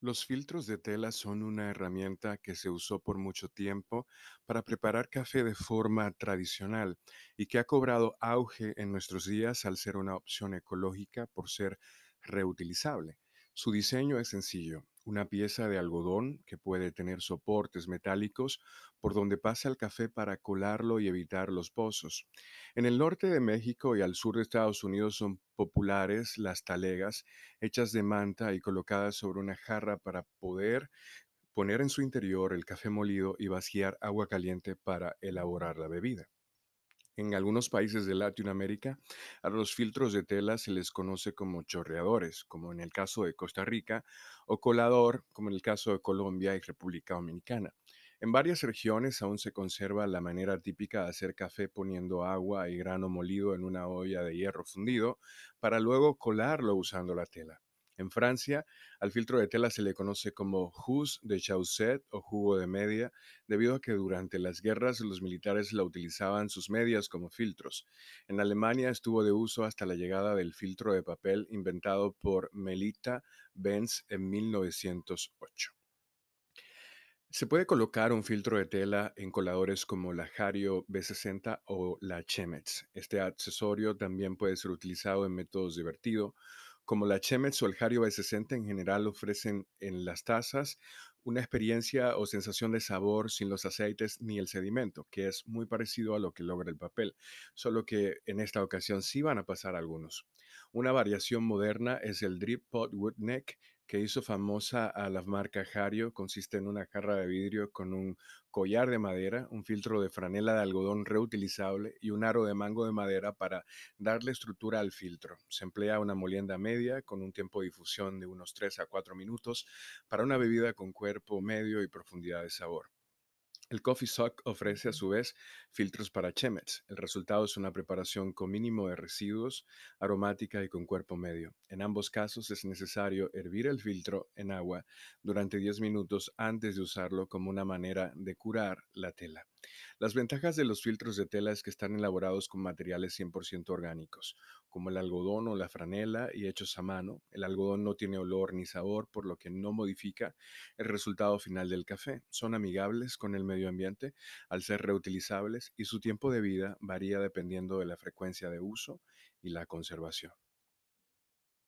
Los filtros de tela son una herramienta que se usó por mucho tiempo para preparar café de forma tradicional y que ha cobrado auge en nuestros días al ser una opción ecológica por ser reutilizable. Su diseño es sencillo, una pieza de algodón que puede tener soportes metálicos por donde pasa el café para colarlo y evitar los pozos. En el norte de México y al sur de Estados Unidos son populares las talegas hechas de manta y colocadas sobre una jarra para poder poner en su interior el café molido y vaciar agua caliente para elaborar la bebida. En algunos países de Latinoamérica, a los filtros de tela se les conoce como chorreadores, como en el caso de Costa Rica, o colador, como en el caso de Colombia y República Dominicana. En varias regiones aún se conserva la manera típica de hacer café poniendo agua y grano molido en una olla de hierro fundido para luego colarlo usando la tela. En Francia, al filtro de tela se le conoce como jus de chaussette o jugo de media, debido a que durante las guerras los militares la utilizaban sus medias como filtros. En Alemania estuvo de uso hasta la llegada del filtro de papel inventado por Melita Benz en 1908. Se puede colocar un filtro de tela en coladores como la Hario B60 o la Chemex. Este accesorio también puede ser utilizado en métodos de vertido, como la Chemex o el Hario B60 en general ofrecen en las tazas una experiencia o sensación de sabor sin los aceites ni el sedimento, que es muy parecido a lo que logra el papel, solo que en esta ocasión sí van a pasar algunos. Una variación moderna es el Drip Pot Wood Neck, que hizo famosa a la marca Hario. Consiste en una jarra de vidrio con un collar de madera, un filtro de franela de algodón reutilizable y un aro de mango de madera para darle estructura al filtro. Se emplea una molienda media con un tiempo de difusión de unos 3 a 4 minutos para una bebida con cuerpo medio y profundidad de sabor. El Coffee Sock ofrece a su vez filtros para Chemex. El resultado es una preparación con mínimo de residuos, aromática y con cuerpo medio. En ambos casos es necesario hervir el filtro en agua durante 10 minutos antes de usarlo como una manera de curar la tela. Las ventajas de los filtros de tela es que están elaborados con materiales 100% orgánicos, como el algodón o la franela y hechos a mano. El algodón no tiene olor ni sabor, por lo que no modifica el resultado final del café. Son amigables con el medio ambiente al ser reutilizables y su tiempo de vida varía dependiendo de la frecuencia de uso y la conservación.